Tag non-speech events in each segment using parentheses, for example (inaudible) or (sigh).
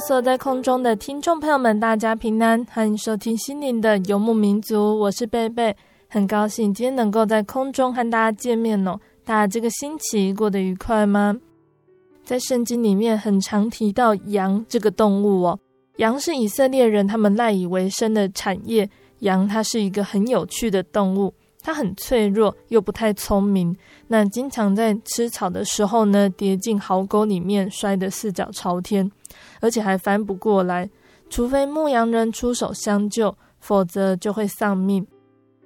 所在空中的听众朋友们，大家平安，欢迎收听心灵的游牧民族，我是贝贝，很高兴今天能够在空中和大家见面哦。大家这个星期过得愉快吗？在圣经里面很常提到羊这个动物哦，羊是以色列人他们赖以为生的产业，羊它是一个很有趣的动物。它很脆弱，又不太聪明。那经常在吃草的时候呢，跌进壕沟里面，摔得四脚朝天，而且还翻不过来。除非牧羊人出手相救，否则就会丧命。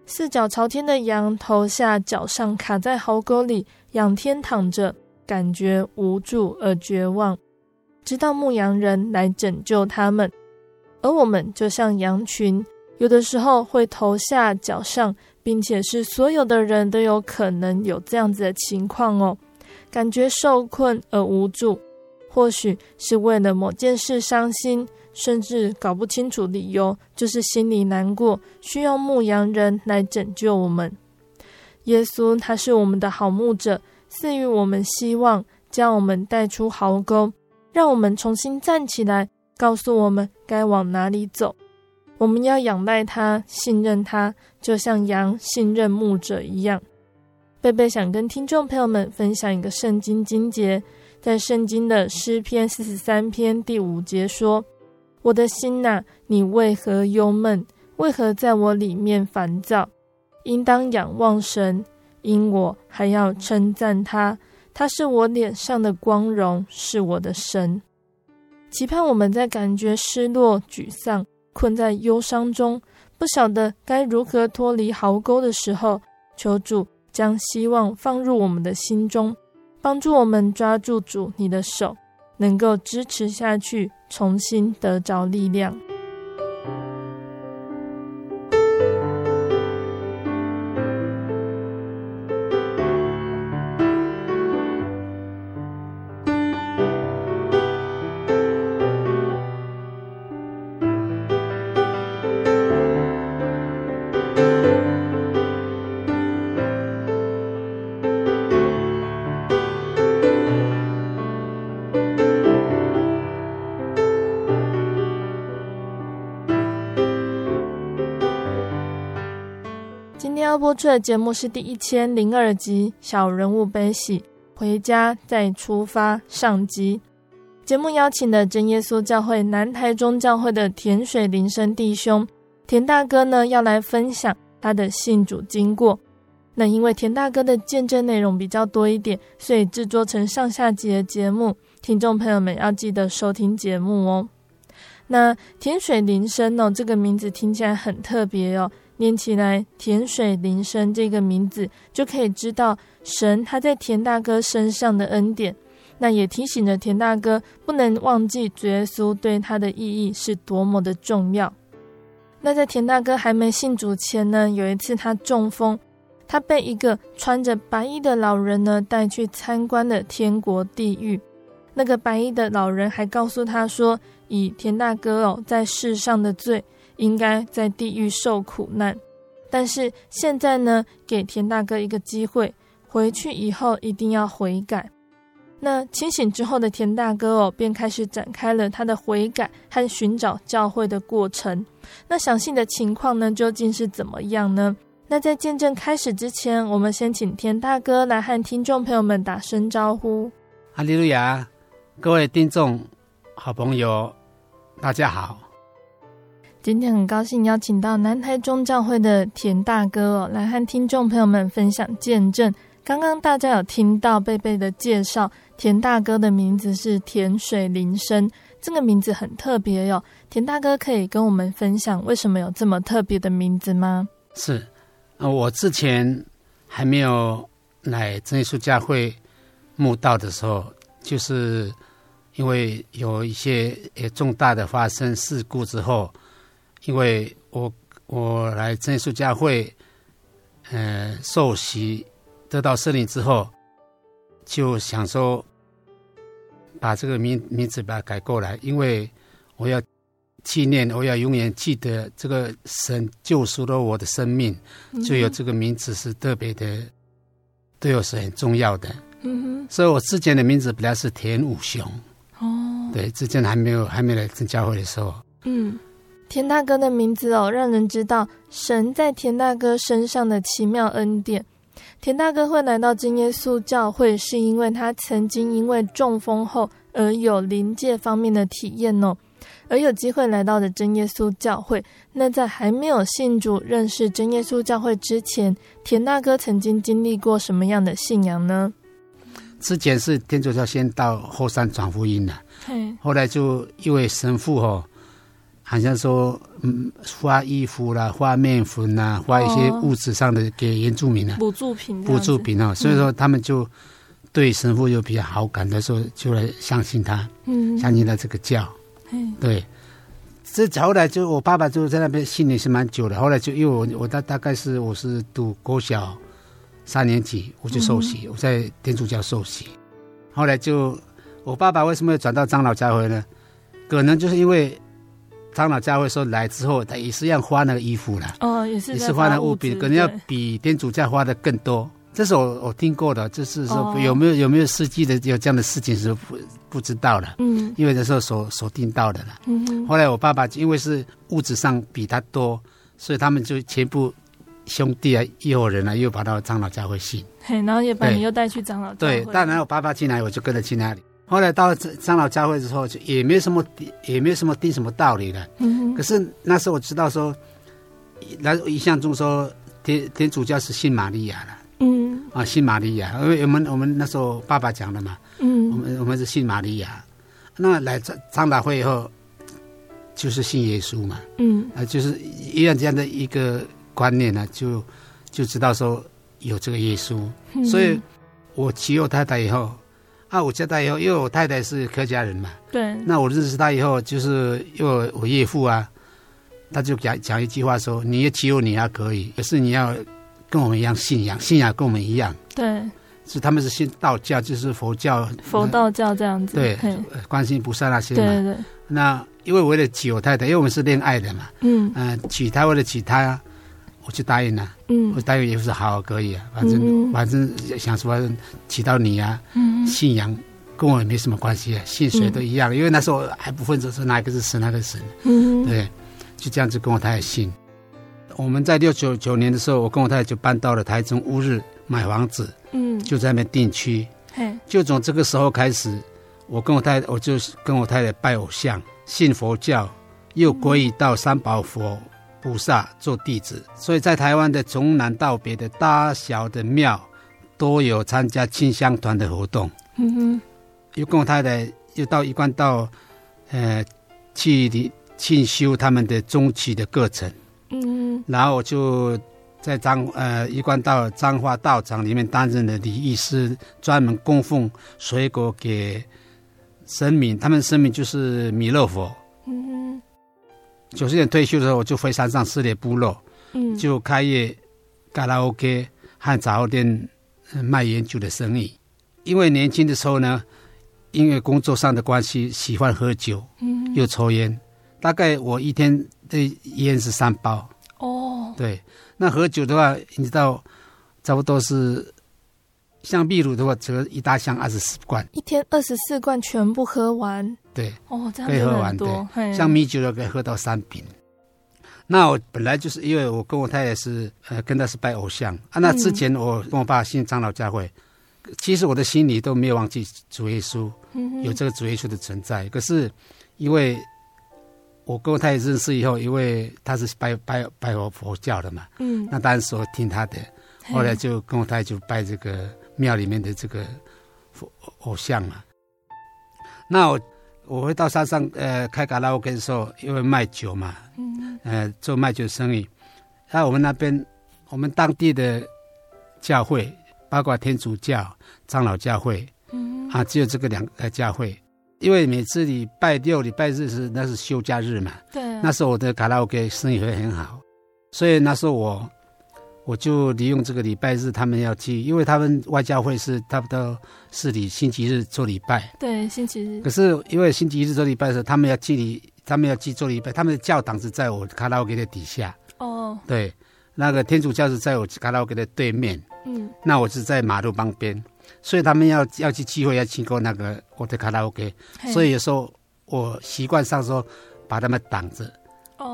四脚朝天的羊，头下脚上卡在壕沟里，仰天躺着，感觉无助而绝望，直到牧羊人来拯救他们。而我们就像羊群，有的时候会头下脚上。并且是所有的人都有可能有这样子的情况哦，感觉受困而无助，或许是为了某件事伤心，甚至搞不清楚理由，就是心里难过，需要牧羊人来拯救我们。耶稣他是我们的好牧者，赐予我们希望，将我们带出壕沟，让我们重新站起来，告诉我们该往哪里走。我们要仰赖他，信任他，就像羊信任牧者一样。贝贝想跟听众朋友们分享一个圣经经节，在圣经的诗篇四十三篇第五节说：“我的心呐、你为何忧闷？为何在我里面烦躁？应当仰望神，因我还要称赞他。他是我脸上的光荣，是我的神。期盼我们在感觉失落、沮丧。”困在忧伤中，不晓得该如何脱离壕沟的时候，求主将希望放入我们的心中，帮助我们抓住主你的手，能够支持下去，重新得着力量。播出的节目是第一千零二集《小人物悲喜》，回家再出发上集。节目邀请的真耶稣教会南台中教会的田水林生弟兄，田大哥呢要来分享他的信主经过。那因为田大哥的见证内容比较多一点，所以制作成上下集的节目，听众朋友们要记得收听节目哦。那田水林生哦，这个名字听起来很特别哦。念起来“田水林生”这个名字，就可以知道神他在田大哥身上的恩典。那也提醒着田大哥不能忘记主耶稣对他的意义是多么的重要。那在田大哥还没信主前呢，有一次他中风，他被一个穿着白衣的老人呢带去参观了天国地狱。那个白衣的老人还告诉他说：“以田大哥哦在世上的罪。”应该在地狱受苦难，但是现在呢，给田大哥一个机会，回去以后一定要悔改。那清醒之后的田大哥哦，便开始展开了他的悔改和寻找教会的过程。那详细的情况呢，究竟是怎么样呢？那在见证开始之前，我们先请田大哥来和听众朋友们打声招呼。哈利路亚，各位听众、好朋友，大家好。今天很高兴邀请到南台中教会的田大哥哦，来和听众朋友们分享见证。刚刚大家有听到贝贝的介绍，田大哥的名字是田水林生，这个名字很特别哟。田大哥可以跟我们分享为什么有这么特别的名字吗？是。呃，我之前还没有来真耶稣教会慕道的时候，就是因为有一些呃重大的发生事故之后，因为我我来真耶稣教会，呃，受洗得到圣灵之后，就想说把这个名名字把它改过来，因为我要。纪念，我要永远记得这个神救赎了我的生命，就有这个名字是特别的，对我是很重要的。嗯哼，所以我之前的名字本来是田武雄。哦，对，之前还没有还没来真教会的时候。嗯，田大哥的名字哦，让人知道神在田大哥身上的奇妙恩典。田大哥会来到真耶稣教会，是因为他曾经因为中风后而有灵界方面的体验哦。而有机会来到的真耶稣教会，那在还没有信主、认识真耶稣教会之前，田大哥曾经经历过什么样的信仰呢？之前是天主教，先到后山传福音的，嘿后来就一位神父哦，好像说嗯发衣服啦、发面粉呐、发一些物质上的给原住民啊补助品、补助品啊，所以说他们就对神父有比较好感的时候，就来相信他，嗯，相信他这个教。对，这后来就我爸爸就在那边信也是蛮久的。后来就因为我我大大概是我是读国小三年级，我就受洗，嗯、我在天主教受洗。后来就我爸爸为什么要转到长老教会呢？可能就是因为长老教会说来之后，他也是要花那个衣服了，哦，也是也是花那个物品，可能要比天主教花的更多。这是我我听过的，就是说有没有有没有实际的有这样的事情是不不知道的，嗯，因为那时候所所听到的了，嗯哼，后来我爸爸因为是物质上比他多，所以他们就全部兄弟啊、一伙人啊，又跑到长老教会信，嘿，然后也把你又带去长老教会，对，当然我爸爸进来，我就跟着去那里。后来到长老教会之后，就也没什么也没什么定什么道理了，嗯，可是那时候我知道说，来印象中说天天主教是信玛利亚的。嗯。啊，信玛利亚，因为我们我们那时候爸爸讲的嘛，嗯，我们我们是信玛利亚，那来长长老会以后，就是信耶稣嘛，嗯。啊，就是一样这样的一个观念呢，就就知道说有这个耶稣，嗯、所以我娶我太太以后，啊，我嫁他以后，因为我太太是客家人嘛，对，那我认识他以后，就是因为我岳父啊，他就讲讲一句话说，你也娶我你还可以，可是你要。跟我们一样信仰，信仰跟我们一样。对，是他们是信道教，就是佛教、佛道教这样子。对，嘿观世音菩萨那些嘛。对对。那因为为了娶我太太，因为我们是恋爱的嘛。嗯。嗯、呃，娶她为了娶她，我就答应了。嗯。我答应也不是好可以啊，反正、嗯、反正想说提到你啊，嗯、信仰跟我也没什么关系啊，信谁都一样。嗯、因为那时候还不分说是哪个是神，哪个是神。嗯。对，就这样子跟我太太信。我们在六九九年的时候，我跟我太太就搬到了台中乌日买房子，嗯，就在那边定居。嘿，就从这个时候开始，我跟我太太，我就跟我太太拜偶像，信佛教，又皈依到三宝佛菩萨做弟子。所以在台湾的从南到北的大小的庙，都有参加清香团的活动。嗯哼，又跟我太太又到一贯道，呃，去进修他们的中期的课程。嗯，然后我就在彰呃一贯道彰化道场里面担任了礼仪师，专门供奉水果给神明，他们神明就是弥勒佛。嗯哼，九十年退休的时候，我就回山上士林部落，嗯，就开业卡拉 OK 和杂货店卖烟酒的生意。因为年轻的时候呢，因为工作上的关系，喜欢喝酒，嗯，又抽烟，大概我一天。的烟是三包。哦，对，那喝酒的话，你知道，差不多是像秘鲁的话，这个一大箱二十四罐，一天二十四罐全部喝完。对，哦，这样可以喝完。对，像米酒的可以喝到三瓶。那我本来就是因为我跟我太太是呃跟他是拜偶像啊，那之前我跟我爸信长老教会，嗯、其实我的心里都没有忘记主耶稣，嗯、有这个主耶稣的存在。可是因为我跟我太太认识以后，因为他是拜拜拜佛佛教的嘛，嗯，那当时我听他的，后来就跟我太太就拜这个庙里面的这个佛偶像嘛。那我我会到山上呃开卡拉 OK 的时候，因为卖酒嘛。嗯，呃，做卖酒生意，那我们那边，我们当地的教会，包括天主教、长老教会，嗯，啊，只有这个两个教会，因为每次礼拜六、礼拜日是那是休假日嘛，对，那时候我的卡拉 OK 生意会很好，所以那时候我。我就利用这个礼拜日，他们要去，因为他们外教会是差不多是礼星期日做礼拜。对，星期日。可是因为星期日做礼拜的时候，他们要去礼，他们要去做礼拜，他们的教堂是在我卡拉 OK 的底下。哦。对，那个天主教是在我卡拉 OK 的对面。嗯。那我是在马路旁边，所以他们要要去聚会，要经过那个我的卡拉 OK，所以有时候我习惯上说把他们挡着，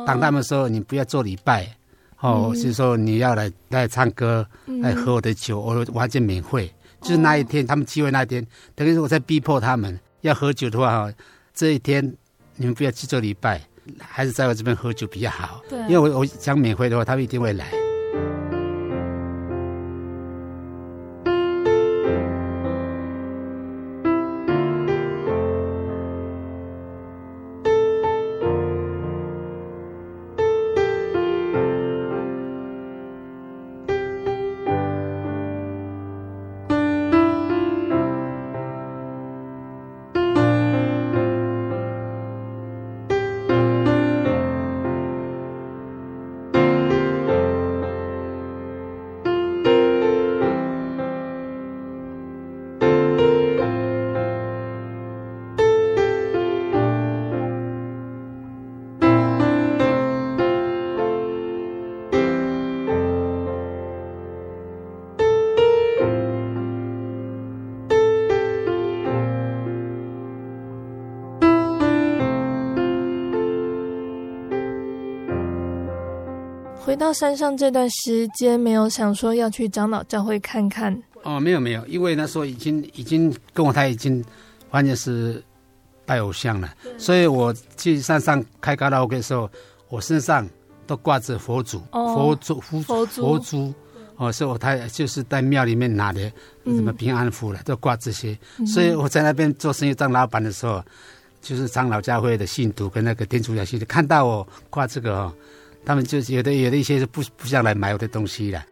挡他们说你不要做礼拜。哦，就是说你要来来唱歌，来喝我的酒，我完全免费。就是那一天，他们聚会那一天，等于是我在逼迫他们要喝酒的话，哈，这一天你们不要去做礼拜，还是在我这边喝酒比较好。对，因为我我想免费的话，他们一定会来。回到山上这段时间，没有想说要去长老教会看看哦，没有没有，因为那时候已经已经跟我太太已经完全是拜偶像了，所以我去山上开卡拉 OK 的时候，我身上都挂着佛祖、哦、佛祖、佛佛珠，佛珠哦，所以我太太就是在庙里面拿的什么平安符了，嗯、都挂这些，所以我在那边做生意当老板的时候，就是长老教会的信徒跟那个天主教信徒看到我挂这个哦。他们就有的有的一些是不不想来买我的东西了，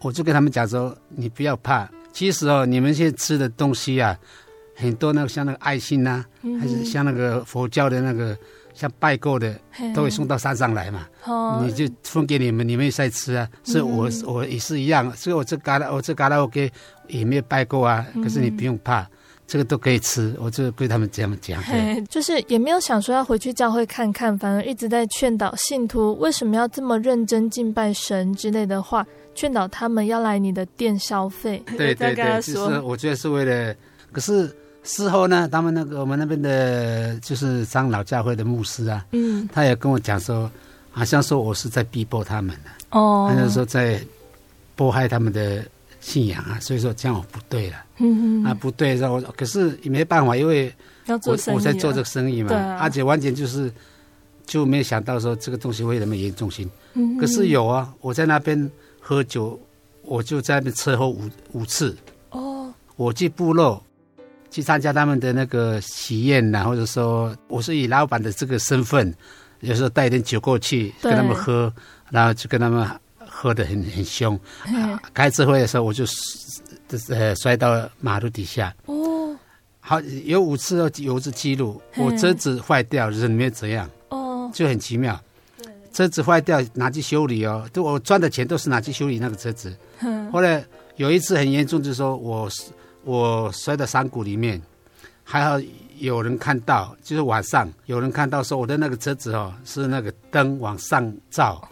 我就跟他们讲说，你不要怕，其实哦，你们现在吃的东西啊，很多那个像那个爱心呐、还是像那个佛教的那个像拜过的，都会送到山上来嘛，哦、你就分给你们，你们也在吃啊，所以我、嗯、我也是一样，所以我这旮旯我这旮旯我给也没有拜过啊，可是你不用怕。嗯这个都可以吃，我就对他们这样讲。嘿，就是也没有想说要回去教会看看，反而一直在劝导信徒为什么要这么认真敬拜神之类的话，劝导他们要来你的店消费。对 (laughs) 对对，其实我觉得是为了。可是事后呢，他们那个我们那边的，就是长老教会的牧师啊，嗯，他也跟我讲说，好像说我是在逼迫他们呢，哦，他就说在迫害他们的。信仰啊，所以说这样我不对了，嗯哼啊不对，然后可是也没办法，因为我我在做这个生意嘛，啊、而且完全就是就没有想到说这个东西会那么严重性。嗯、可是有啊，我在那边喝酒，我就在那边车祸五五次。哦，我去部落去参加他们的那个喜宴呐，或者说我是以老板的这个身份，有时候带一点酒过去跟他们喝，然后就跟他们。喝得很很凶，啊，开智慧的时候我就呃摔到马路底下。哦，好有五次有一次记录，我车子坏掉，人没怎样。哦，就很奇妙。对，车子坏掉拿去修理哦，都我赚的钱都是拿去修理那个车子。后来有一次很严重，就是说我我摔到山谷里面，还好有人看到，就是晚上有人看到说我的那个车子哦，是那个灯往上照，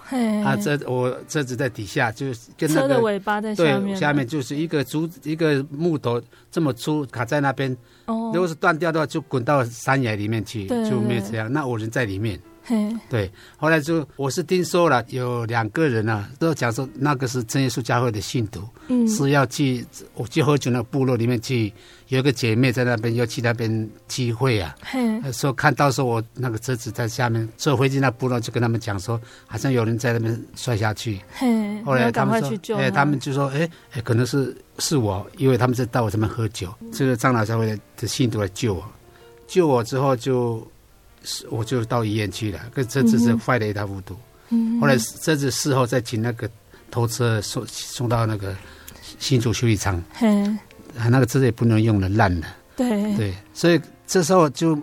啊，车我车子在底下，就跟那个车的尾巴在下面，对，下面就是一个竹一个木头这么粗卡在那边，哦，如果是断掉的话，就滚到山崖里面去，对，就没有这样。那我人在里面。嘿。对，后来就我是听说了，有两个人啊，都讲说那个是真耶稣教会的信徒，嗯，是要去我去喝酒那个部落里面去，有一个姐妹在那边要去那边聚会啊，嘿，说看到时候我那个车子在下面，坐回去那部落就跟他们讲说，好像有人在那边摔下去，嘿，后来他们说，哎，他们。就说，哎，哎，可能是是我，因为他们在到我这边喝酒，嗯、这个长老教会的信徒来救我，救我之后就。我就到医院去了，跟车子是坏的一塌糊涂。嗯，后来车子事后再请那个拖车送送到那个新竹修理厂。嗯，啊，那个车子也不能用了，烂了。对对，所以这时候就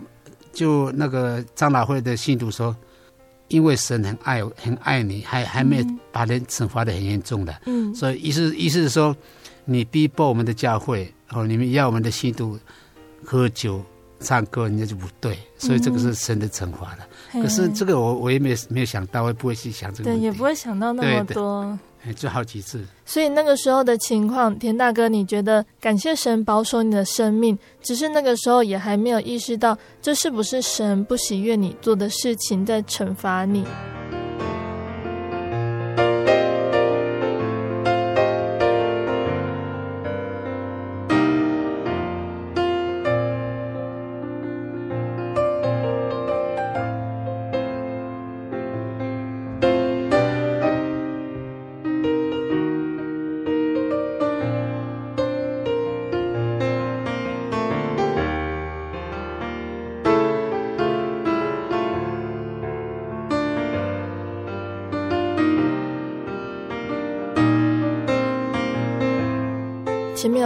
就那个长老会的信徒说，因为神很爱很爱你，还还没把人惩罚的很严重的。嗯，所以意思意思是说，你逼迫我们的教会哦，你们要我们的信徒喝酒。唱歌人家就不对，所以这个是神的惩罚了。嗯、可是这个我我也没有没有想到，我也不会去想这个问题，对，也不会想到那么多，就好几次。所以那个时候的情况，田大哥，你觉得感谢神保守你的生命，只是那个时候也还没有意识到，这是不是神不喜悦你做的事情在惩罚你？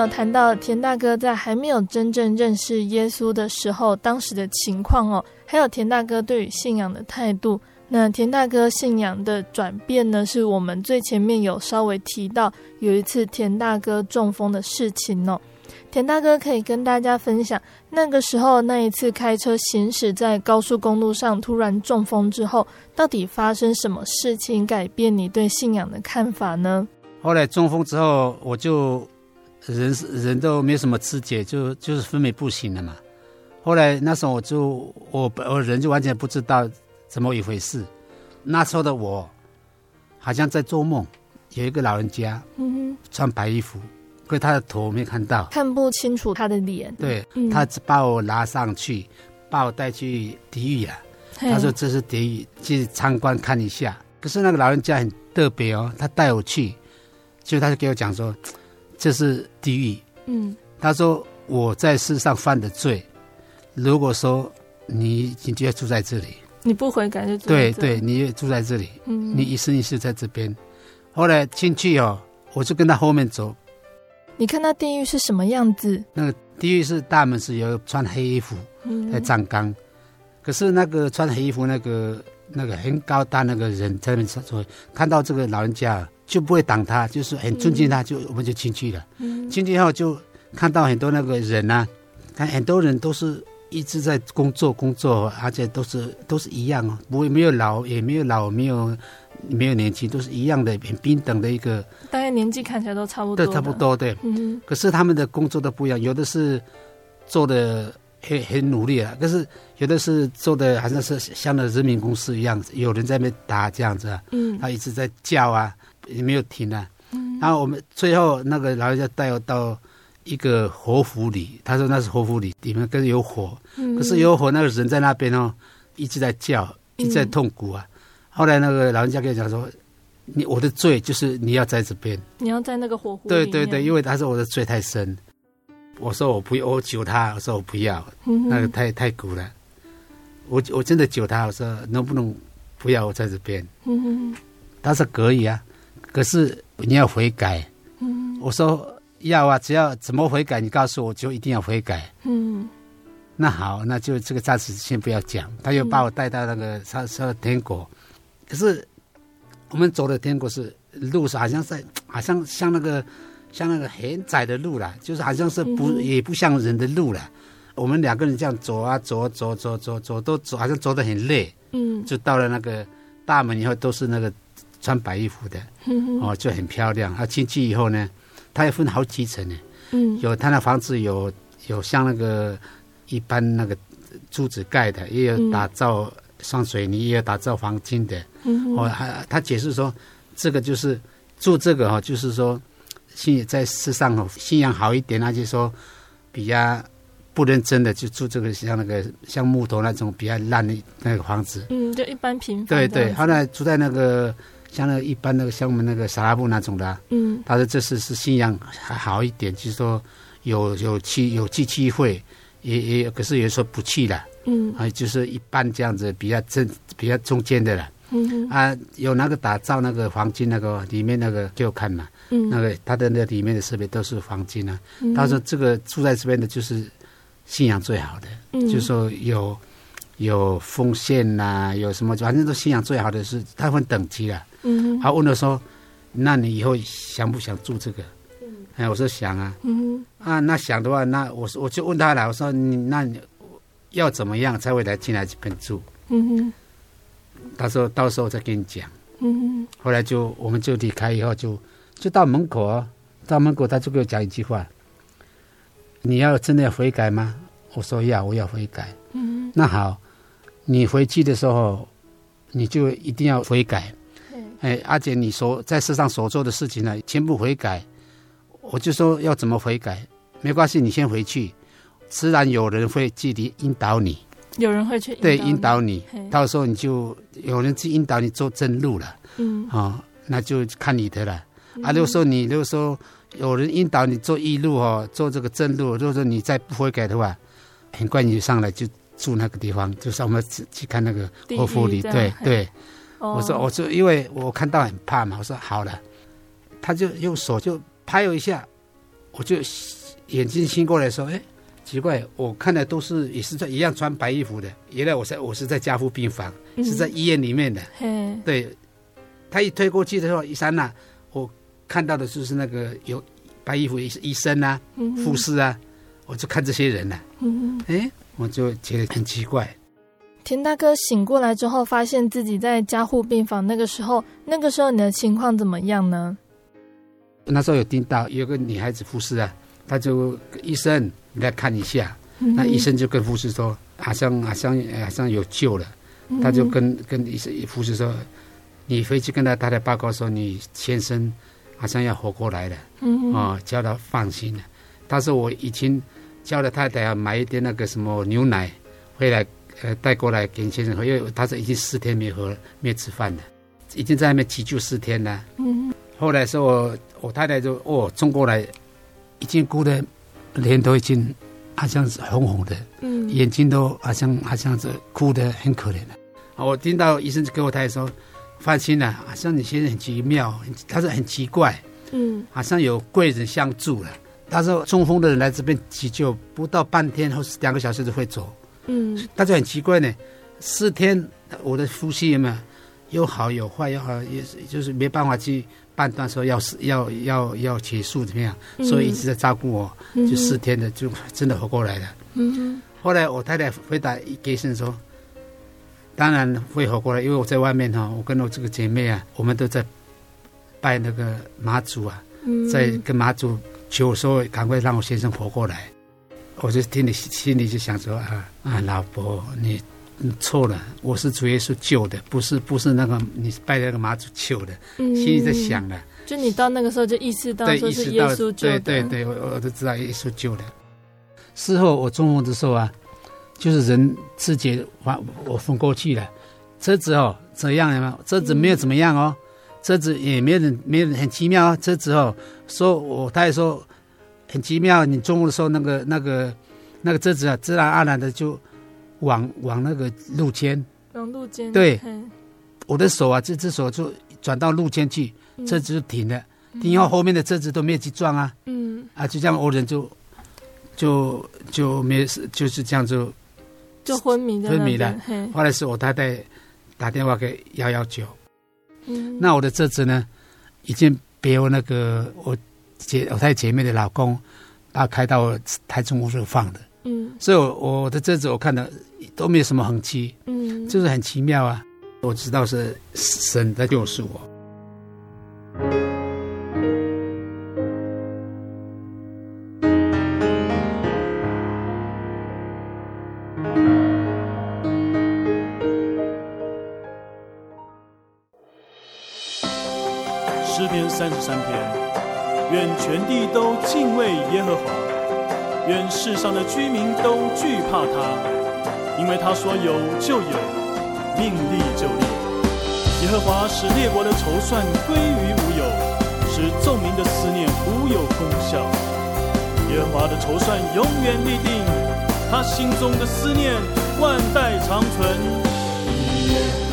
有谈到田大哥在还没有真正认识耶稣的时候，当时的情况哦，还有田大哥对于信仰的态度。那田大哥信仰的转变呢，是我们最前面有稍微提到，有一次田大哥中风的事情哦。田大哥可以跟大家分享，那个时候那一次开车行驶在高速公路上，突然中风之后，到底发生什么事情改变你对信仰的看法呢？后来中风之后，我就。人是人都没什么知觉，就就是昏迷不醒了嘛。后来那时候我就我我人就完全不知道怎么一回事。那时候的我好像在做梦，有一个老人家，嗯哼，穿白衣服，可是他的头没看到，看不清楚他的脸。对，嗯、他把我拉上去，把我带去地狱了。他说这是地狱，去参观看一下。可是那个老人家很特别哦，他带我去，就他就给我讲说。这是地狱。嗯，他说我在世上犯的罪，如果说你你就要住在这里，你不悔改就住对对，你也住在这里，嗯，你一生一世在这边。后来进去哦，我就跟他后面走。你看那地狱是什么样子？那个地狱是大门是有穿黑衣服在站岗，可是那个穿黑衣服那个那个很高大那个人在那边说，看到这个老人家。就不会挡他，就是很尊敬他，就我们就进去了。进去后就看到很多那个人啊，看很多人都是一直在工作工作，而且都是都是一样哦，不会没有老也没有老没有没有年轻，都是一样的很平等的一个。大家年纪看起来都差不多。对，差不多对。嗯。可是他们的工作都不一样，有的是做的很很努力啊，可是有的是做的好像是像那人民公司一样，有人在那边打这样子啊。嗯。他一直在叫啊。也没有停啊，嗯、然后我们最后那个老人家带我到一个火府里，他说那是火府里，里面跟有火，嗯、可是有火，那个人在那边哦，一直在叫，一直在痛苦啊。嗯、后来那个老人家跟我讲说：“你我的罪就是你要在这边，你要在那个火湖。”对对对，因为他说我的罪太深，我说我不要，我求他，我说我不要，嗯、那个太太苦了，我我真的求他，我说能不能不要我在这边？他说可以啊。可是你要悔改，嗯，我说要啊，只要怎么悔改，你告诉我就一定要悔改，嗯，那好，那就这个暂时先不要讲。他又把我带到那个他说天国，可是我们走的天国是路是好像在，好像像那个像那个很窄的路了，就是好像是不也不像人的路了，我们两个人这样走啊走走走走走，都走好像走得很累。嗯，就到了那个大门以后，都是那个穿白衣服的，嗯、哦，就很漂亮。他进去以后呢，他也分好几层呢。嗯，有他那房子有有像那个一般那个柱子盖的，也有打造上水泥，也有打造黄金的。嗯，哦，他他解释说，这个就是住这个哈，就是说信在世上信仰好一点，那就说比较不认真的就住这个像那个像木头那种比较烂的那个房子。嗯，就一般平房。对对，后来住在那个。像那个一般那个像我们那个沙拉布那种的，啊，嗯，他说这是是信仰还好一点，就是说有有去有去机会，也也，可是有时候不去了，嗯，啊，就是一般这样子比较正比较中间的了，嗯哼。啊，有那个打造那个黄金那个里面那个给我看嘛，嗯，那个他的那里面的设备都是黄金啊，嗯，他说这个住在这边的就是信仰最好的，嗯，就是说有有奉献呐，有什么反正都信仰最好的是他分等级了。嗯，他问了说：“那你以后想不想住这个？”嗯，哎，我说想啊。嗯，啊，那想的话，那我说我就问他了。我说你那你要怎么样才会来进来这边住？嗯哼，他说到时候再跟你讲。嗯哼，后来就我们就离开以后就就到门口啊，到门口他就给我讲一句话：“你要真的要悔改吗？”我说要，我要悔改。嗯，那好，你回去的时候你就一定要悔改。哎，阿姐，你所在世上所做的事情呢，全部悔改。我就说要怎么悔改？没关系，你先回去，自然有人会继续引导你。有人会去引对引导你，到时候你就有人去引导你做正路了。嗯，啊、哦，那就看你的了。嗯、啊，如果说你如果说有人引导你做义路哦，做这个正路，如果说你再不悔改的话，很快你就上来就住那个地方，就是我们去看那个活佛里，对对。我说，我就，因为我看到很怕嘛。我说好了，他就用手就拍我一下，我就眼睛醒过来说：“哎，奇怪，我看的都是也是在一样穿白衣服的。原来我在我是在加护病房，嗯、是在医院里面的。嘿对，他一推过去的时候，一刹那，我看到的就是那个有白衣服医医生啊、护士啊，我就看这些人了、啊。嗯我就觉得很奇怪。”田大哥醒过来之后，发现自己在加护病房。那个时候，那个时候你的情况怎么样呢？那时候有听到有个女孩子护士啊，她就医生你来看一下。嗯、那医生就跟护士说，好像好像好像有救了。他就跟跟医生护士说，你回去跟他太太报告说，你先生好像要活过来了。嗯哦，叫他放心了。他说我已经叫了太太要买一点那个什么牛奶回来。呃，带过来给先生喝，因为他是已经四天没喝、没吃饭了，已经在外面急救四天了。嗯，后来说我我太太就哦冲过来，已经哭的脸都已经好像是红红的，嗯，眼睛都好像好像是哭的很可怜了。我听到医生就跟我太太说，放心了，好像你先生很奇妙，他是很奇怪，嗯，好像有贵人相助了。他说中风的人来这边急救，不到半天或是两个小时就会走。嗯，大家很奇怪呢，四天我的呼吸有没有又好有坏，又好也是就是没办法去判断说要死要要要结束怎么样，嗯、所以一直在照顾我，嗯、就四天的就真的活过来了。嗯后来我太太回答给医生说，当然会活过来，因为我在外面哈，我跟我这个姐妹啊，我们都在拜那个妈祖啊，嗯、在跟妈祖求说赶快让我先生活过来。我就听你心里就想说啊啊，老婆你你错了，我是主耶稣救的，不是不是那个你拜那个妈祖救的，嗯、心里在想的。就你到那个时候就意识到说是耶稣救的，对对对，我我都知道耶稣救的。事后我中午的时候啊，就是人自己我我昏过去了，车子哦怎样了？车子没有怎么样哦，车子也没有人没有人很奇妙哦，车子哦说我他也说。很奇妙，你中午的时候，那个、那个、那个车子啊，自然而然的就往往那个路肩，往路肩。对，我的手啊，这只手就转到路肩去，车子就停了。停以后，后面的车子都没有去撞啊。嗯。啊，就这样，我人就就就没事，就是这样就就昏迷昏迷了。后来是我太太打电话给幺幺九。嗯。那我的车子呢，已经别有那个我。姐，我太姐妹的老公，把他开到台中屋就放的，嗯，所以我我的这子我看到都没有什么横七，嗯，就是很奇妙啊。我知道是神在救赎我。诗篇三十三篇，愿全地都敬畏耶和华，愿世上的居民都惧怕他，因为他说有就有。命立就立，耶和华使列国的筹算归于无有，使众民的思念无有功效。耶和华的筹算永远立定，他心中的思念万代长存。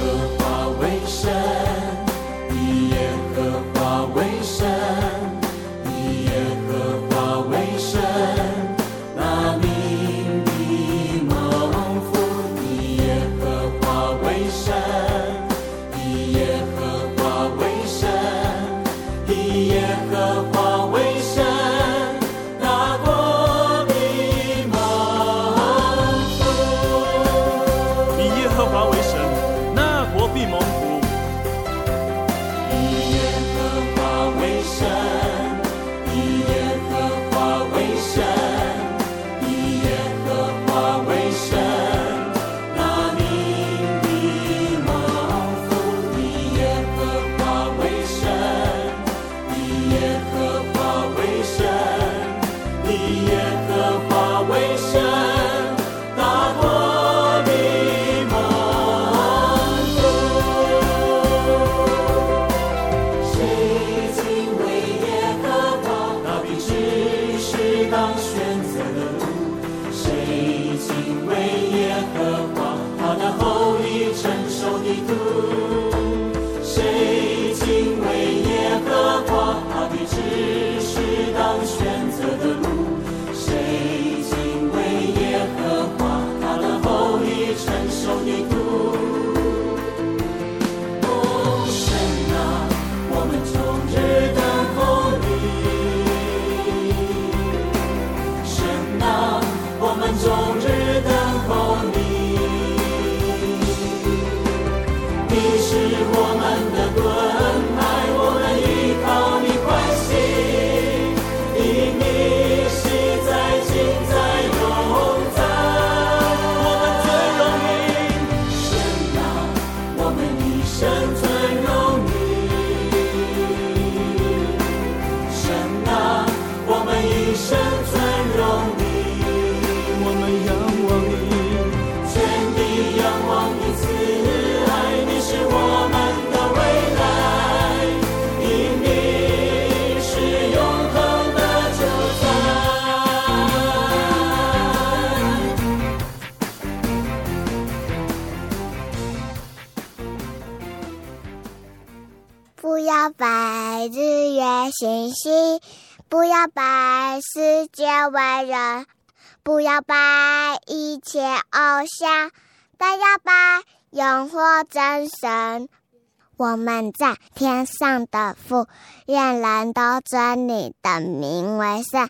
敬畏耶和华，他的厚礼，成熟的。拜日月星星，不要拜世界为人，不要拜一切偶像，但要拜永活真神。我们在天上的父，愿人都尊你的名为圣。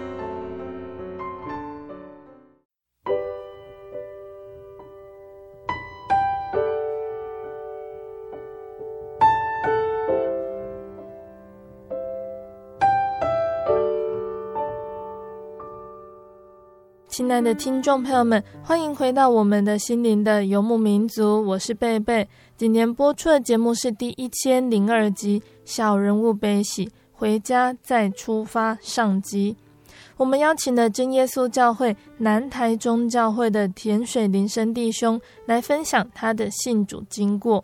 亲爱的听众朋友们，欢迎回到我们的心灵的游牧民族，我是贝贝。今天播出的节目是第一千零二集《小人物悲喜，回家再出发》上集。我们邀请了真耶稣教会南台中教会的田水林生弟兄来分享他的信主经过。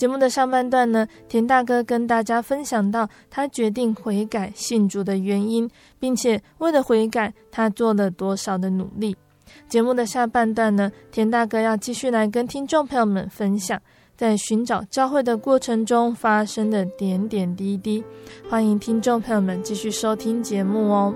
节目的上半段呢，田大哥跟大家分享到他决定悔改信主的原因，并且为了悔改，他做了多少的努力。节目的下半段呢，田大哥要继续来跟听众朋友们分享在寻找教会的过程中发生的点点滴滴。欢迎听众朋友们继续收听节目哦。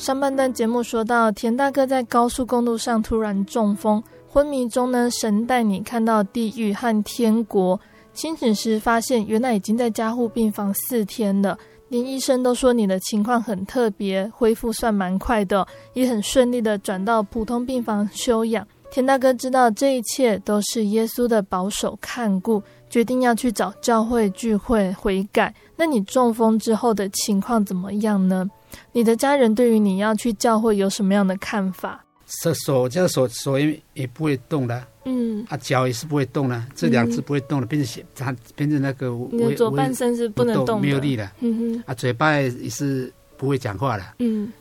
上半段节目说到，田大哥在高速公路上突然中风，昏迷中呢，神带你看到地狱和天国。清醒时发现，原来已经在加护病房四天了，连医生都说你的情况很特别，恢复算蛮快的，也很顺利的转到普通病房休养。田大哥知道这一切都是耶稣的保守看顾，决定要去找教会聚会悔改。那你中风之后的情况怎么样呢？你的家人对于你要去教会有什么样的看法？手手这个手手也也不会动的，嗯，啊脚也是不会动的，这两只不会动的，变成它变成那个，你的左半身是不能动的，没有力的，嗯哼，啊嘴巴也是不会讲话的，嗯，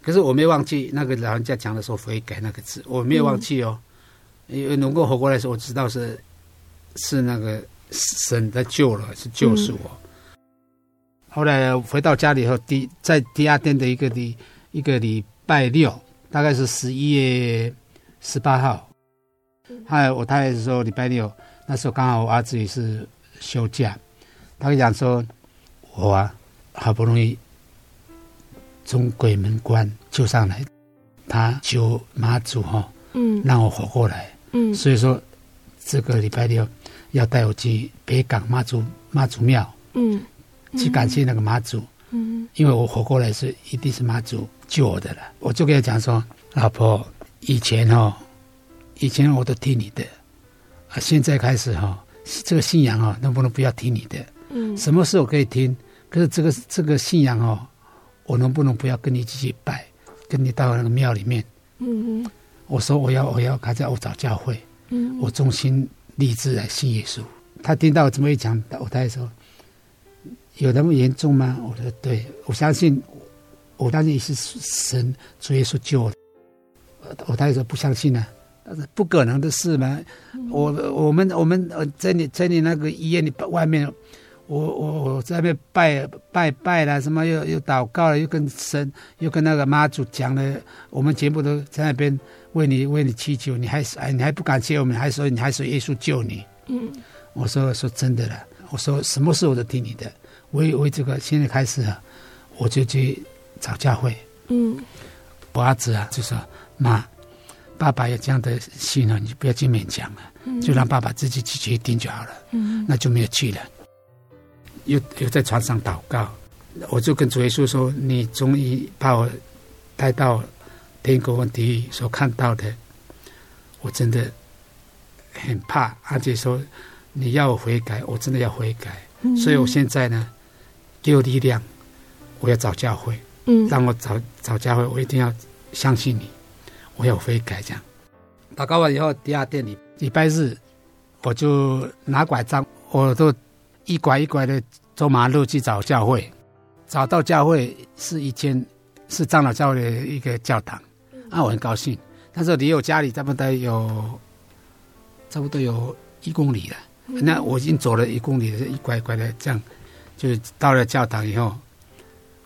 可是我没有忘记那个老人家讲的时候悔改那个字，我没有忘记哦，因为能够活过来的时候，我知道是是那个神在救了，是救赎我。嗯后来回到家里以后，第在第二天的一个礼一个礼拜六，大概是十一月十八号。还有我太太说礼拜六，那时候刚好我儿子也是休假，他就讲说，我啊好不容易从鬼门关救上来，他求妈祖哈，嗯，让我活过来，嗯，所以说这个礼拜六要带我去北港妈祖妈祖庙，嗯。去感谢那个妈祖，嗯，因为我活过来是一定是妈祖救我的了。我就跟他讲说，老婆，以前哦，以前我都听你的，啊，现在开始哈、哦，这个信仰哦，能不能不要听你的？嗯，什么时候可以听？可是这个这个信仰哦，我能不能不要跟你一起去拜，跟你到那个庙里面？嗯嗯，我说我要我要开始我找教会，嗯，我衷心立志来信耶稣。他听到我这么一讲，我他说。有那么严重吗？我说对，我相信，我当时也是神主耶稣救我。我当时说不相信呢、啊，他说不可能的事嘛。嗯、我我们我们呃在你在你那个医院里外面，我我我在那边拜拜拜了，什么又又祷告了，又跟神又跟那个妈祖讲了，我们全部都在那边为你为你祈求，你还哎你还不感谢我们，还说你还说耶稣救你。嗯，我说说真的了，我说什么事我都听你的。为为这个，现在开始啊，我就去找教会。嗯，我儿子啊就说：“妈，爸爸有这样的信了，你不要去勉强了，嗯、就让爸爸自己去决定就好了。”嗯，那就没有去了。又又在床上祷告，我就跟主耶稣说：“你终于把我带到天国和地狱所看到的，我真的很怕，而且说你要我悔改，我真的要悔改。嗯、所以我现在呢。”给我力量，我要找教会，嗯，让我找找教会，我一定要相信你，我要悔改这样。祷告完以后，第二天礼礼拜日，我就拿拐杖，我都一拐一拐的走马路去找教会。找到教会是一间是长老教会的一个教堂，啊，我很高兴。但是离我家里差不多有差不多有一公里了，那我已经走了一公里了，一拐一拐的这样。就是到了教堂以后，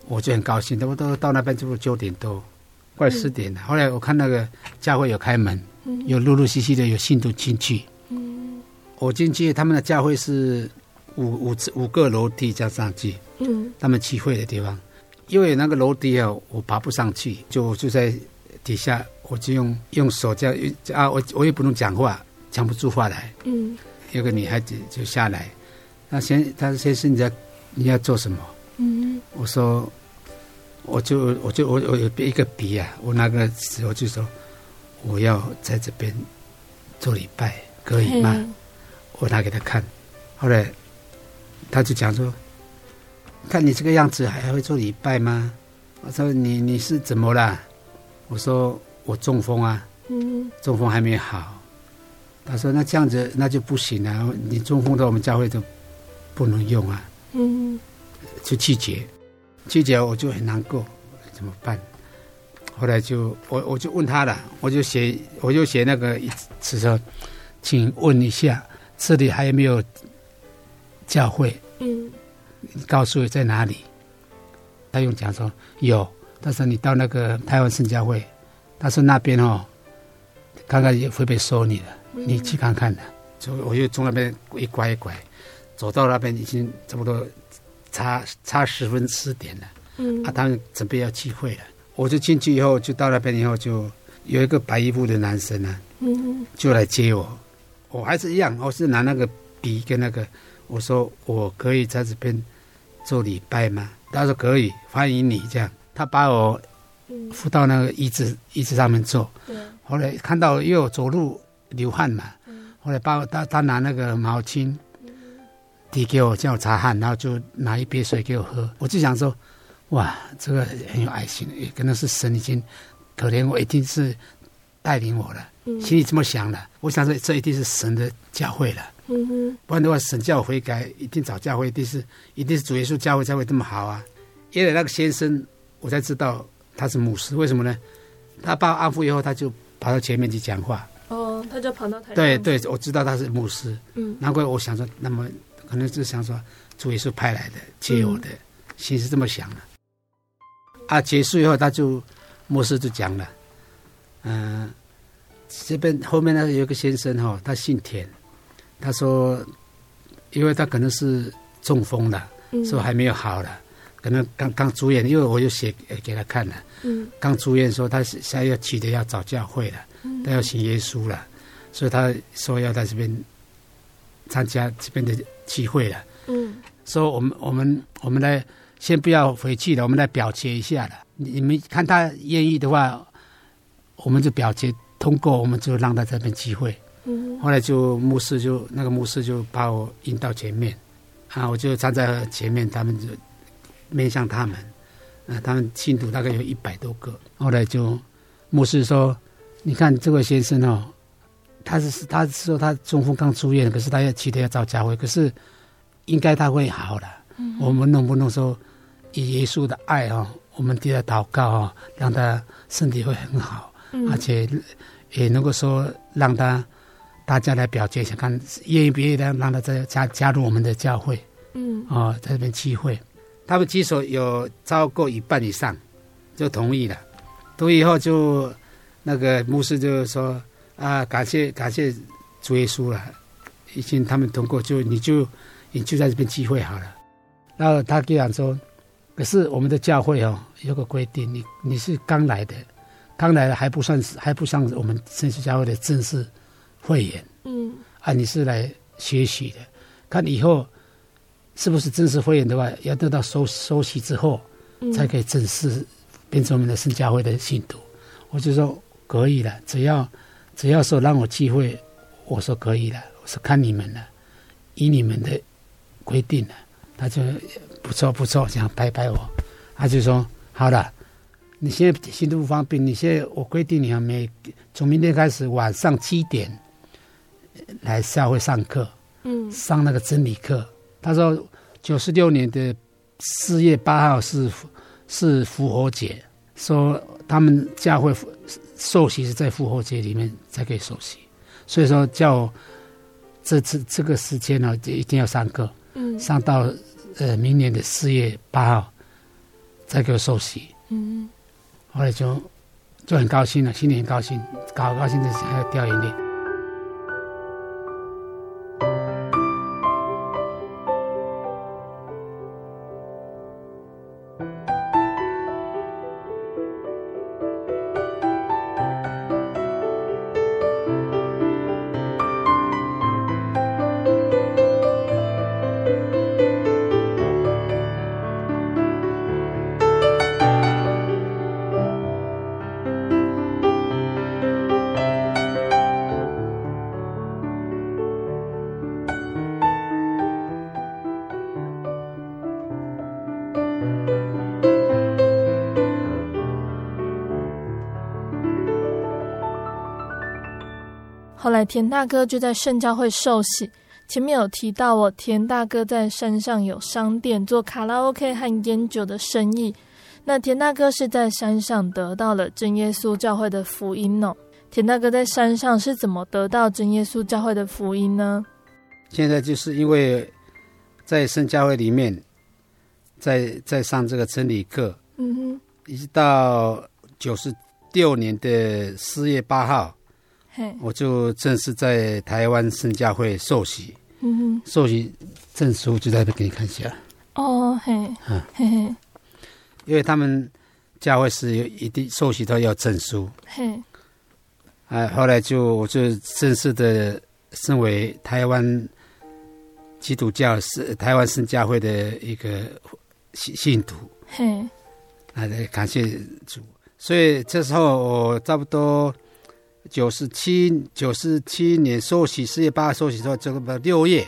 我就很高兴，都都到那边就九点多，快十点了。嗯、后来我看那个教会有开门，嗯、有陆陆续续的有信徒进去。嗯，我进去，他们的教会是五五五个楼梯加上去。嗯，他们聚会的地方，因为那个楼梯啊，我爬不上去，就就在底下，我就用用手这样啊，我我也不能讲话，讲不出话来。嗯，有个女孩子就下来，那先她先是你在你要做什么？嗯，我说，我就我就我我有一个笔啊，我那个时候就说，我要在这边做礼拜，可以吗？我拿给他看，后来他就讲说，看你这个样子还会做礼拜吗？我说你你是怎么了？我说我中风啊，嗯，中风还没好。他说那这样子那就不行啊，你中风到我们教会都不能用啊，嗯。就拒绝，拒绝我就很难过，怎么办？后来就我我就问他了，我就写我就写那个词说，请问一下这里还有没有教会？嗯，告诉我在哪里？他用讲说有，但是你到那个台湾圣教会，他说那边哦，看看也会被收你的，你去看看的。就我就从那边一拐一拐，走到那边已经差不多。差差十分四点了，嗯，啊，他们准备要聚会了，我就进去以后，就到那边以后，就有一个白衣服的男生呢，嗯，就来接我，我还是一样，我是拿那个笔跟那个，我说我可以在这边做礼拜吗？他说可以，欢迎你。这样，他把我扶到那个椅子椅子上面坐，对，后来看到因为我走路流汗嘛，后来把我他他拿那个毛巾。递给我叫我擦汗，然后就拿一杯水给我喝。我就想说，哇，这个很有爱心，也可能是神已经可怜我，一定是带领我了。嗯、心里这么想的。我想说，这一定是神的教会了。嗯哼，不然的话，神叫我悔改，一定找教会，一定是一定是主耶稣教会才会这么好啊。因为那个先生，我才知道他是牧师，为什么呢？他把我安抚以后，他就跑到前面去讲话。哦，他就跑到台。对对，我知道他是牧师。嗯，难怪我想说，那么。可能是想说，主耶稣派来的接我的，嗯、心是这么想的。啊，结束以后，他就牧师就讲了，嗯、呃，这边后面呢有个先生哈、哦，他姓田，他说，因为他可能是中风了，嗯、说还没有好了，可能刚刚住院，因为我就写给他看了，嗯，刚住院说他现在要急着要找教会了，嗯、他要信耶稣了，所以他说要在这边参加这边的。机会了，嗯，说、我们我们我们来先不要回去了，我们来表决一下了。你们看他愿意的话，我们就表决通过，我们就让他这边机会。嗯，后来就牧师就那个牧师就把我引到前面，啊，我就站在前面，他们就面向他们，啊，他们信徒大概有一百多个。后来就牧师说：“你看这位先生哦。”他是他是说他中风刚出院，可是他要记得要找教会，可是应该他会好的。嗯、我们能不能说以耶稣的爱哦，我们替他祷告哦，让他身体会很好，嗯、而且也能够说让他大家来表决一下，看愿意不愿意让让他再加加入我们的教会。嗯，哦，在这边聚会，他们举手有超过一半以上就同意了，同意以后就那个牧师就说。啊，感谢感谢主耶稣了，已经他们通过，就你就你就在这边聚会好了。然后他跟我说，可是我们的教会哦有个规定，你你是刚来的，刚来的还不算是还不像我们圣经教会的正式会员，嗯，啊你是来学习的，看以后是不是正式会员的话，要得到收收息之后，才可以正式变成我们的圣教会的信徒。我就说可以了，只要。只要说让我机会，我说可以了。我说看你们了，以你们的规定了。他就不错不错，这样拍拍我。他就说好了，你现在行动不方便，你现在我规定你要每从明天开始晚上七点来教会上课，嗯，上那个真理课。他说九十六年的四月八号是是复活节，说他们教会。受洗是在复活节里面才可以受洗，所以说叫我这次这个时间呢，就一定要上课，嗯，上到呃明年的四月八号，再给我受洗。嗯，后来就就很高兴了，心里很高兴，高高兴的还要掉眼泪。来田大哥就在圣教会受洗。前面有提到，我田大哥在山上有商店，做卡拉 OK 和烟酒的生意。那田大哥是在山上得到了真耶稣教会的福音哦。田大哥在山上是怎么得到真耶稣教会的福音呢？现在就是因为在圣教会里面，在在上这个真理课，嗯哼，一直到九十六年的四月八号。我就正式在台湾圣教会受洗，嗯哼，受洗证书就在这给你看一下。哦，嘿，嗯，嘿嘿，因为他们教会是有一定受洗都要证书，嘿，啊，后来就我就正式的身为台湾基督教是台湾圣教会的一个信信徒，嘿，啊，感谢主，所以这时候我差不多。九十七九十七年受洗，四月八号受洗之后，这个六月，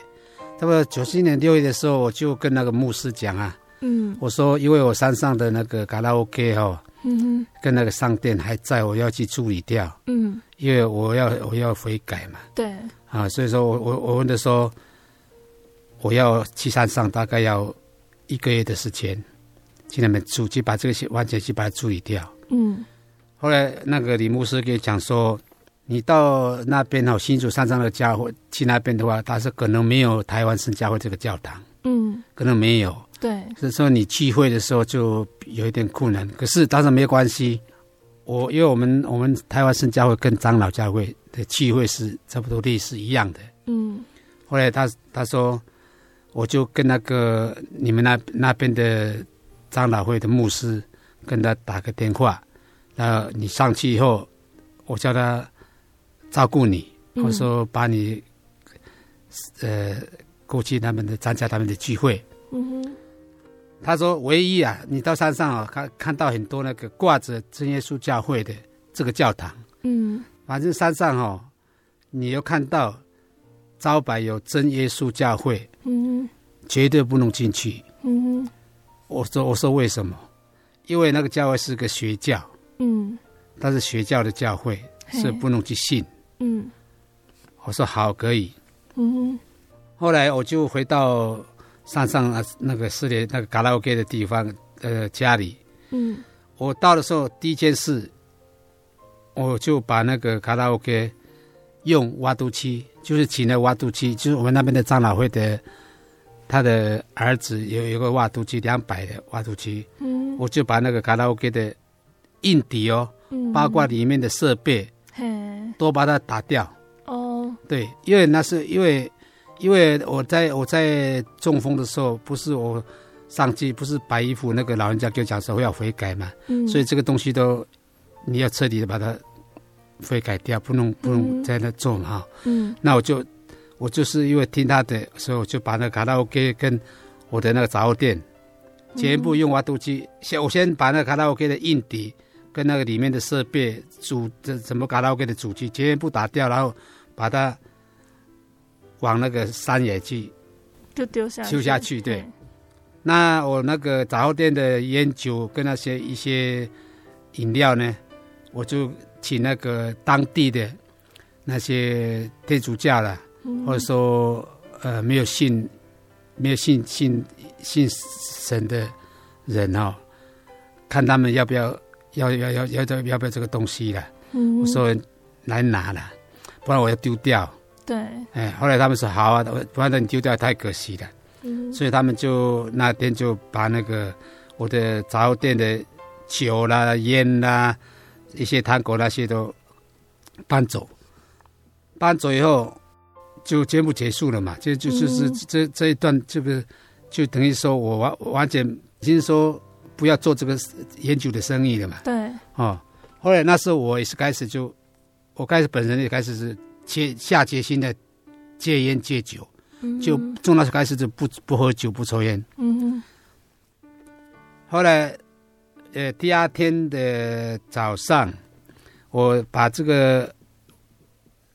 差不多九七年六月的时候，我就跟那个牧师讲啊，嗯，我说因为我山上的那个卡拉 OK 哦，嗯哼，跟那个商店还在，我要去处理掉，嗯，因为我要我要悔改嘛，对，啊，所以说我我我问他说，我要去山上，大概要一个月的时间，去那边处去把这个些完全去把它处理掉，嗯。后来那个李牧师给讲说，你到那边哦，新竹山上的教会去那边的话，他是可能没有台湾圣教会这个教堂，嗯，可能没有，对，所以说你聚会的时候就有一点困难。可是当然没关系，我因为我们我们台湾圣教会跟长老教会的聚会是差不多类似一样的，嗯。后来他他说，我就跟那个你们那那边的长老会的牧师跟他打个电话。那你上去以后，我叫他照顾你，或者说把你，嗯、呃，过去他们的参加他们的聚会。嗯哼。他说：“唯一啊，你到山上啊，看看到很多那个挂着真耶稣教会的这个教堂。嗯。反正山上哦，你要看到招牌有真耶稣教会。嗯。绝对不能进去。嗯哼。我说：“我说为什么？因为那个教会是个学教。”嗯，它是学教的教会，是不能去信。嗯，我说好，可以。嗯，后来我就回到山上啊，那个市里那个卡拉 OK 的地方，呃，家里。嗯，我到的时候，第一件事，我就把那个卡拉 OK 用挖土机，就是请了挖土机，就是我们那边的长老会的，他的儿子有一个挖土机，两百的挖土机。嗯，我就把那个卡拉 OK 的。硬底哦，包括里面的设备，嗯、都把它打掉。哦，对，因为那是因为，因为我在我在中风的时候，不是我上去，不是白衣服那个老人家给我讲说要悔改嘛，嗯、所以这个东西都你要彻底的把它悔改掉，不能不能在那做嘛。嗯，那我就我就是因为听他的，所以我就把那卡拉 OK 跟我的那个杂货店全部用挖土机，先、嗯、我先把那卡拉 OK 的硬底。跟那个里面的设备主这怎么卡拉 OK 的主机全部打掉，然后把它往那个山野去，就丢下丢下去。对，那我那个杂货店的烟酒跟那些一些饮料呢，我就请那个当地的那些天主教了，嗯、或者说呃没有信没有信信信神的人哦，看他们要不要。要要要要要要不要这个东西了？嗯，我说来拿了，不然我要丢掉。对，哎，后来他们说好啊，不然你丢掉太可惜了。嗯，所以他们就那天就把那个我的杂货店的酒啦、烟啦、一些糖果那些都搬走。搬走以后，就节目结束了嘛，就就就是这这一段，这个就等于说我完完全已经说不要做这个烟酒的生意了嘛。对。哦，后来那时候我也是开始就，我开始本人也开始是切下决心的戒烟戒酒，嗯、就从那时候开始就不不喝酒不抽烟。嗯哼。后来，呃，第二天的早上，我把这个。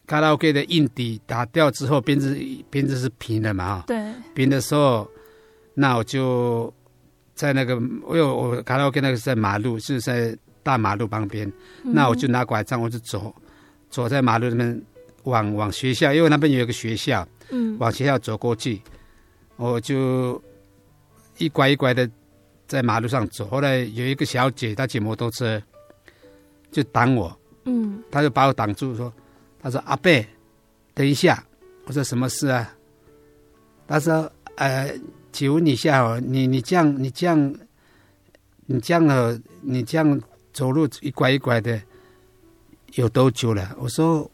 卡拉 OK 的硬底打掉之后，边子边子是平的嘛？对。平的时候，那我就在那个，我有我卡拉 OK 那个是在马路，是在大马路旁边。嗯、那我就拿拐杖，我就走，走在马路那边往往学校，因为那边有一个学校。嗯。往学校走过去，我就一拐一拐的在马路上走。后来有一个小姐，她骑摩托车，就挡我。嗯。她就把我挡住，说。她说：“阿伯，等一下。”我说：“什么事啊？”她说：“呃，请问你一下哦，你你这样你这样你这样哦，你这样走路一拐一拐的，有多久了？”我说：“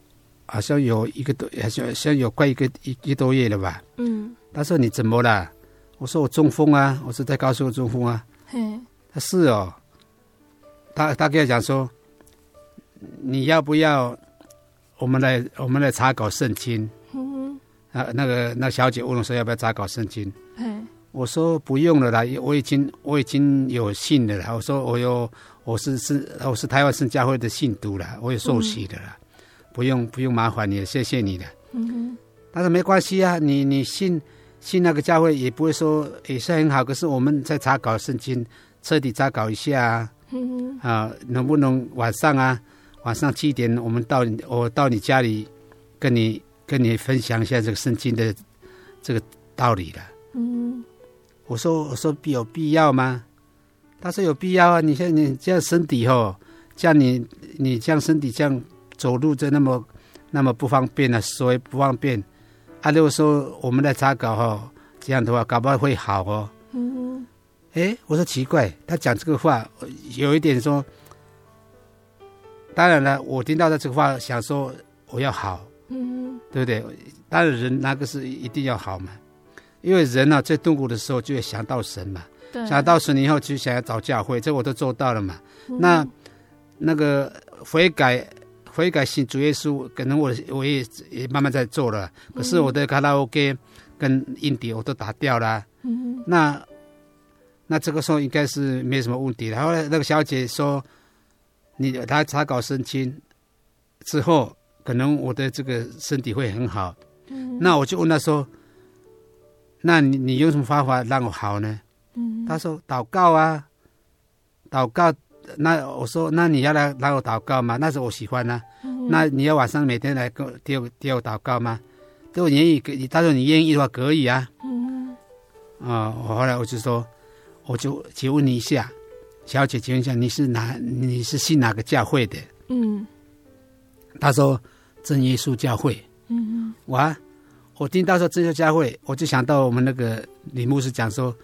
好像有一个多，好像好像有快一个一一个多月了吧。”嗯。他说：“你怎么了？”我说：“我中风啊！”我说：“在高速中风啊。”嗯。他是哦。他他跟我讲说：“你要不要？”我们来，我们来查搞圣经。嗯，啊，那个那小姐问我说要不要查考圣经？嗯，我说不用了啦，我已经我已经有信了啦。我说我有，我是是我是台湾圣教会的信徒了，我有受洗的了，嗯，不用不用麻烦你了，谢谢你的。嗯，他说没关系啊，你你信信那个教会也不会说也是很好，可是我们在查考圣经，彻底查考一下啊。嗯，啊，能不能晚上啊？晚上七点，我们到我到你家里，跟你跟你分享一下这个圣经的这个道理了。嗯，我说我说必有必要吗？他说有必要啊！你像你这样身体哦，这样你你这样身体这样走路就那么那么不方便啊，所以不方便。啊，如果说我们来查稿哦，这样的话搞不好会好哦。嗯，哎，我说奇怪，他讲这个话有一点说。当然了，我听到他这个话，想说我要好，嗯，对不对？当然人那个是一定要好嘛，因为人呢、啊、最痛苦的时候就会想到神嘛，想到神以后就想要找教会，这我都做到了嘛。嗯、那那个悔改悔改信主耶稣，可能我我也也慢慢在做了，可是我的卡拉 OK 跟印碟我都打掉了，嗯，那那这个时候应该是没什么问题然。后来那个小姐说。你她查考圣经之后，可能我的这个身体会很好。嗯，那我就问他说：“那你你用什么方法让我好呢？”嗯，他说：“祷告啊，祷告。”那我说：“那你要来让我祷告吗？”那是我喜欢啊。嗯，那你要晚上每天来给我替我替我祷告吗？都愿意，他说你愿意的话可以啊。嗯，啊，我后来我就说，我就请问你一下。小姐，请问一下，你是哪？你是信哪个教会的？嗯，他说真耶稣教会。嗯嗯，我啊，我听到说真耶稣教会，我就想到我们那个李牧师讲说，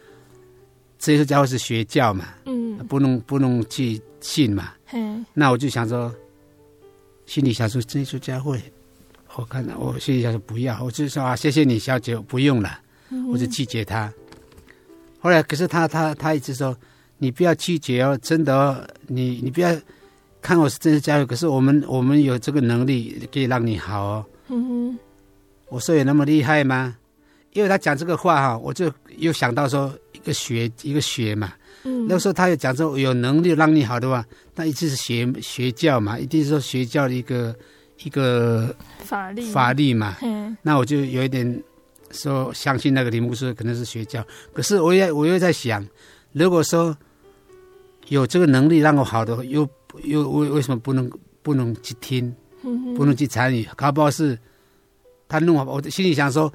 真耶稣教会是学教嘛，嗯，不能不能去信嘛。嗯，那我就想说，心里想说真耶稣教会，我看到我心里想说不要，我就说啊，谢谢你，小姐，不用了，嗯、我就拒绝他。后来可是他他他一直说。你不要拒绝哦，真的哦，你你不要看我是真的教会，可是我们我们有这个能力可以让你好哦。嗯哼，我说有那么厉害吗？因为他讲这个话哈，我就又想到说一个学一个学嘛。嗯，那时候他有讲说有能力让你好的话，那一定是学学教嘛，一定是说学教的一个一个法力法力嘛。嗯，那我就有一点说相信那个题目是可能是学教，可是我也我又在想，如果说。有这个能力让我好的，又又为为什么不能不能去听，不能去参与？搞不好是他弄好，我的心里想说，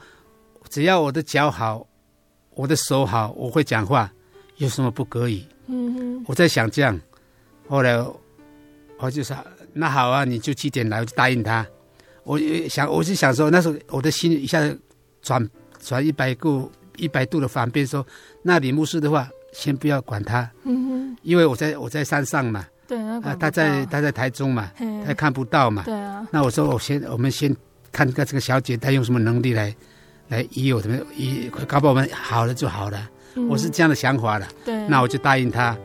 只要我的脚好，我的手好，我会讲话，有什么不可以？我在想这样，后来我就说那好啊，你就几点来，我就答应他。我想，我就想说，那时候我的心一下子转转一百度一百度的反变，说那李牧师的话。先不要管他，嗯哼，因为我在我在山上嘛，对啊，他在他在台中嘛，他看不到嘛，对啊，那我说我先我们先看看这个小姐她用什么能力来来医我，怎么医，搞不好我们好了就好了，我是这样的想法的，对，那我就答应他。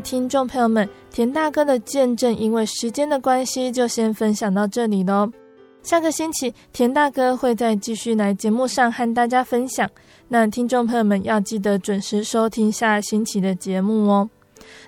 听众朋友们，田大哥的见证，因为时间的关系，就先分享到这里喽。下个星期，田大哥会再继续来节目上和大家分享。那听众朋友们要记得准时收听下星期的节目哦。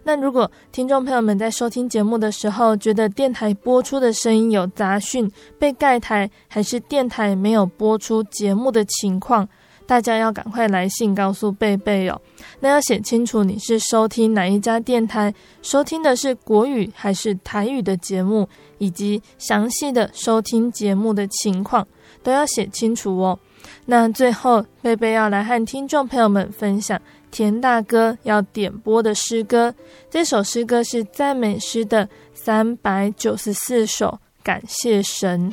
那如果听众朋友们在收听节目的时候，觉得电台播出的声音有杂讯、被盖台，还是电台没有播出节目的情况，大家要赶快来信告诉贝贝哦。那要写清楚你是收听哪一家电台，收听的是国语还是台语的节目，以及详细的收听节目的情况都要写清楚哦。那最后，贝贝要来和听众朋友们分享田大哥要点播的诗歌，这首诗歌是赞美诗的三百九十四首，感谢神。